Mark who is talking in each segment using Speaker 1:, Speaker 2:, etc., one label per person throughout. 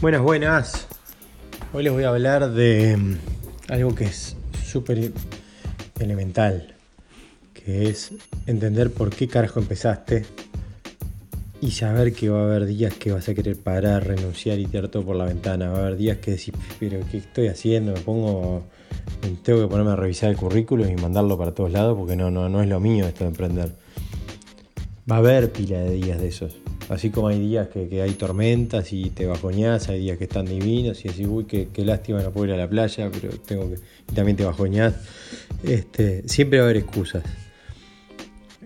Speaker 1: Buenas, buenas. Hoy les voy a hablar de mm, algo que es súper elemental, que es entender por qué carajo empezaste y saber que va a haber días que vas a querer parar, renunciar y tirar todo por la ventana. Va a haber días que decís, pero ¿qué estoy haciendo? Me pongo, tengo que ponerme a revisar el currículum y mandarlo para todos lados porque no, no, no es lo mío esto de emprender. Va a haber pila de días de esos. Así como hay días que, hay tormentas y te bajoñás, hay días que están divinos y decís, uy, qué, lástima no puedo ir a la playa, pero tengo que. Y también te bajoñás. Este, siempre va a haber excusas.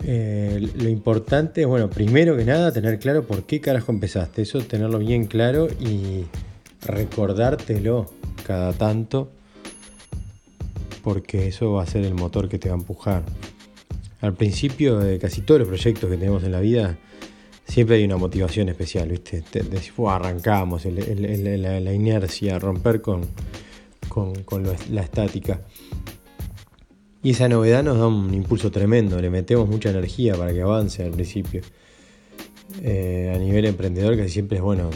Speaker 1: Eh, lo importante es, bueno, primero que nada, tener claro por qué carajo empezaste. Eso, tenerlo bien claro y recordártelo cada tanto, porque eso va a ser el motor que te va a empujar. Al principio de casi todos los proyectos que tenemos en la vida, siempre hay una motivación especial, ¿viste? arrancamos, la, inercia, romper con, la estática. Y esa novedad nos da un impulso tremendo, le metemos mucha energía para que avance al principio. Eh, a nivel emprendedor casi siempre es bueno,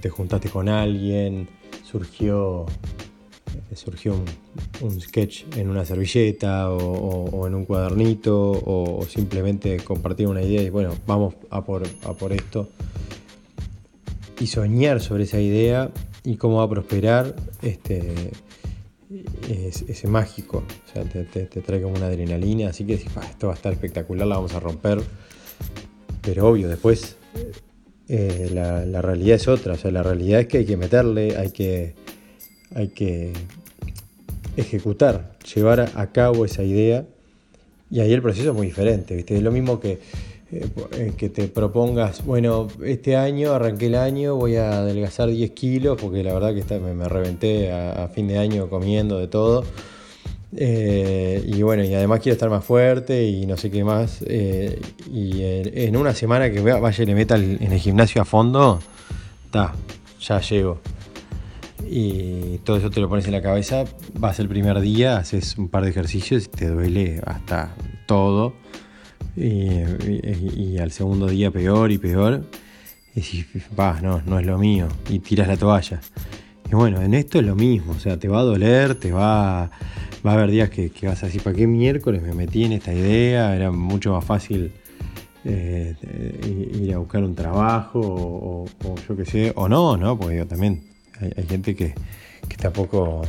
Speaker 1: te juntaste con alguien, surgió surgió un, sketch en una servilleta o, en un cuadernito o, simplemente compartir una idea y bueno, vamos a por, a por esto. Y soñar sobre esa idea y cómo va a prosperar este, es, mágico. O sea, te, trae como una adrenalina, así que esto va a estar espectacular, la vamos a romper. Pero obvio, después eh, la, la realidad es otra. O sea, la realidad es que hay que meterle, hay que hay que ejecutar, llevar a cabo esa idea y ahí el proceso es muy diferente, ¿viste? Es lo mismo que, eh, eh, que te propongas, bueno, este año arranqué el año, voy a adelgazar 10 kilos porque la verdad que me, reventé a, fin de año comiendo de todo. Eh, y bueno, y además quiero estar más fuerte y no sé qué más. y en, una semana que vaya y le meta en el gimnasio a fondo, está, ya llego y todo eso te lo pones en la cabeza, vas el primer día, haces un par de ejercicios y te duele hasta todo. Y, al segundo día peor y peor. Y decís, va, no, no es lo mío. Y tiras la toalla. Y bueno, en esto es lo mismo. O sea, te va a doler, te va, va a haber días que, vas a decir, ¿para qué miércoles me metí en esta idea? Era mucho más fácil eh, ir a buscar un trabajo o, o yo qué sé. O no, ¿no? Porque yo también hay, gente que, tampoco,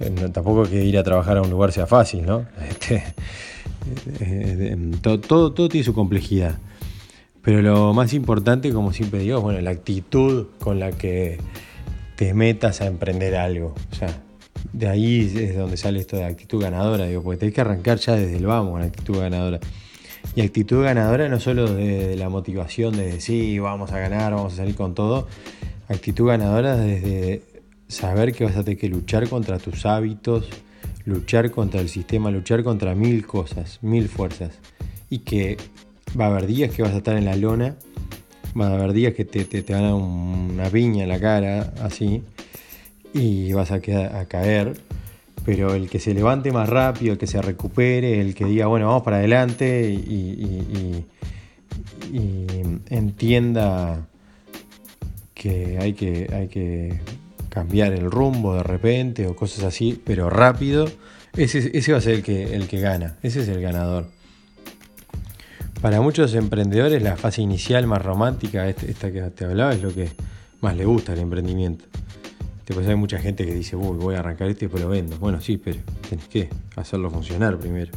Speaker 1: eh, tampoco que ir a trabajar a un lugar sea fácil, ¿no? Este, eh, eh, todo, todo, tiene su complejidad. Pero lo más importante, como siempre digo, es bueno, la actitud con la que te metas a emprender algo. O sea, de ahí es donde sale esto de actitud ganadora, digo, porque tenés que arrancar ya desde el vamos con actitud ganadora. Y actitud ganadora no solo de, la motivación de decir, vamos a ganar, vamos a salir con todo, Actitud ganadora desde saber que vas a tener que luchar contra tus hábitos, luchar contra el sistema, luchar contra mil cosas, mil fuerzas. Y que va a haber días que vas a estar en la lona, va a haber días que te, te, van a dar una piña en la cara, así, y vas a, a caer. Pero el que se levante más rápido, el que se recupere, el que diga, bueno, vamos para adelante y entienda que hay que, hay que cambiar el rumbo de repente o cosas así, pero rápido, ese, ese va a ser el que, el que gana, ese es el ganador. Para muchos emprendedores la fase inicial más romántica, este, esta que te hablaba, es lo que más le gusta al emprendimiento. Después hay mucha gente que dice, Uy, voy a arrancar esto y lo vendo. Bueno, sí, pero tenés que hacerlo funcionar primero.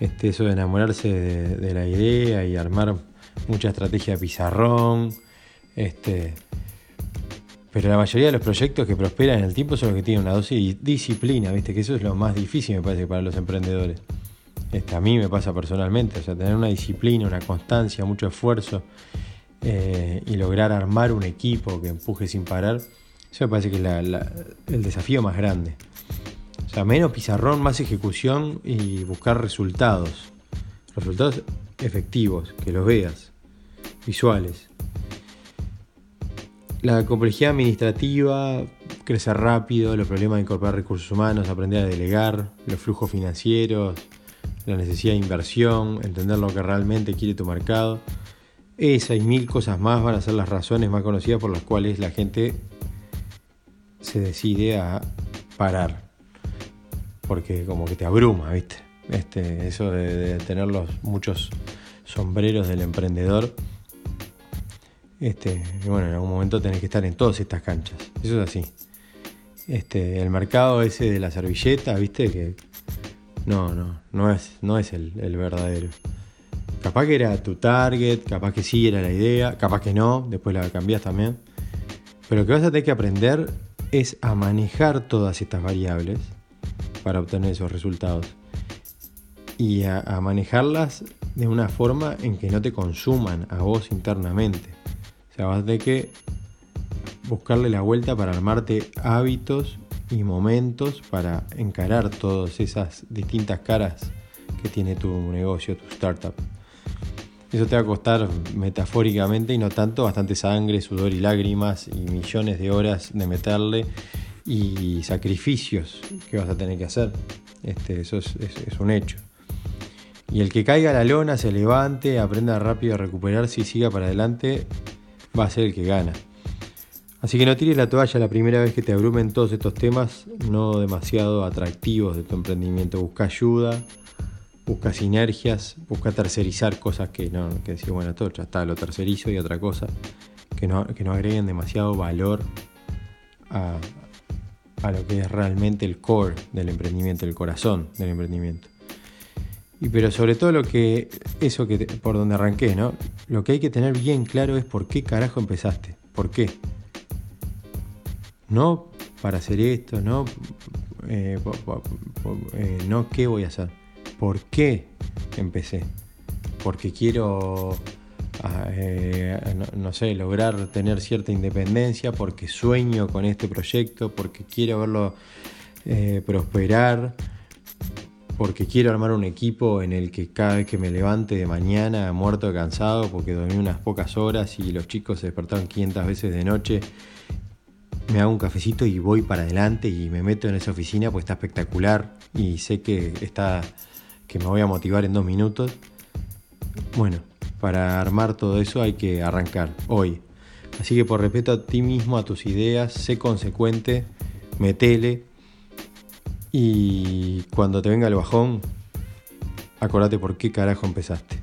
Speaker 1: Este, eso de enamorarse de, de la idea y armar mucha estrategia pizarrón, este, pero la mayoría de los proyectos que prosperan en el tiempo son los que tienen una dosis de disciplina, ¿viste? Que eso es lo más difícil, me parece, para los emprendedores. Este, a mí me pasa personalmente, o sea, tener una disciplina, una constancia, mucho esfuerzo eh, y lograr armar un equipo que empuje sin parar, eso me parece que es el desafío más grande. O sea, menos pizarrón, más ejecución y buscar resultados. Resultados efectivos, que los veas, visuales. La complejidad administrativa, crecer rápido, los problemas de incorporar recursos humanos, aprender a delegar, los flujos financieros, la necesidad de inversión, entender lo que realmente quiere tu mercado. Esas y mil cosas más van a ser las razones más conocidas por las cuales la gente se decide a parar. Porque como que te abruma, ¿viste? Este, eso de, tener los muchos sombreros del emprendedor. Este, bueno, en algún momento tenés que estar en todas estas canchas. Eso es así. Este, el mercado ese de la servilleta, viste, que no, no, no es, no es el, el verdadero. Capaz que era tu target, capaz que sí era la idea, capaz que no, después la cambias también. Pero lo que vas a tener que aprender es a manejar todas estas variables para obtener esos resultados. Y a, manejarlas de una forma en que no te consuman a vos internamente. Sea, vas tener que buscarle la vuelta para armarte hábitos y momentos para encarar todas esas distintas caras que tiene tu negocio, tu startup. Eso te va a costar metafóricamente y no tanto, bastante sangre, sudor y lágrimas y millones de horas de meterle y sacrificios que vas a tener que hacer. Este, eso es, un hecho. Y el que caiga a la lona, se levante, aprenda rápido a recuperarse y siga para adelante, va a ser el que gana. Así que no tires la toalla la primera vez que te abrumen todos estos temas no demasiado atractivos de tu emprendimiento. Busca ayuda, busca sinergias, busca tercerizar cosas que no, que decir, bueno, todo ya está, lo tercerizo y otra cosa, que no, que no agreguen demasiado valor a, lo que es realmente el core del emprendimiento, el corazón del emprendimiento. Y pero sobre todo lo que, eso que por donde arranqué, ¿no? Lo que hay que tener bien claro es por qué carajo empezaste, por qué. No para hacer esto, no, eh, eh, no qué voy a hacer ¿Por qué empecé? Porque quiero, ah, eh, no, sé, lograr tener cierta independencia, porque sueño con este proyecto, porque quiero verlo eh, prosperar, porque quiero armar un equipo en el que cada vez que me levante de mañana, muerto de cansado, porque dormí unas pocas horas y los chicos se despertaron 500 veces de noche, me hago un cafecito y voy para adelante y me meto en esa oficina, pues está espectacular y sé que está que me voy a motivar en dos minutos. Bueno, para armar todo eso hay que arrancar hoy. Así que por respeto a ti mismo, a tus ideas, sé consecuente, metele y cuando te venga el bajón, acordate por qué carajo empezaste.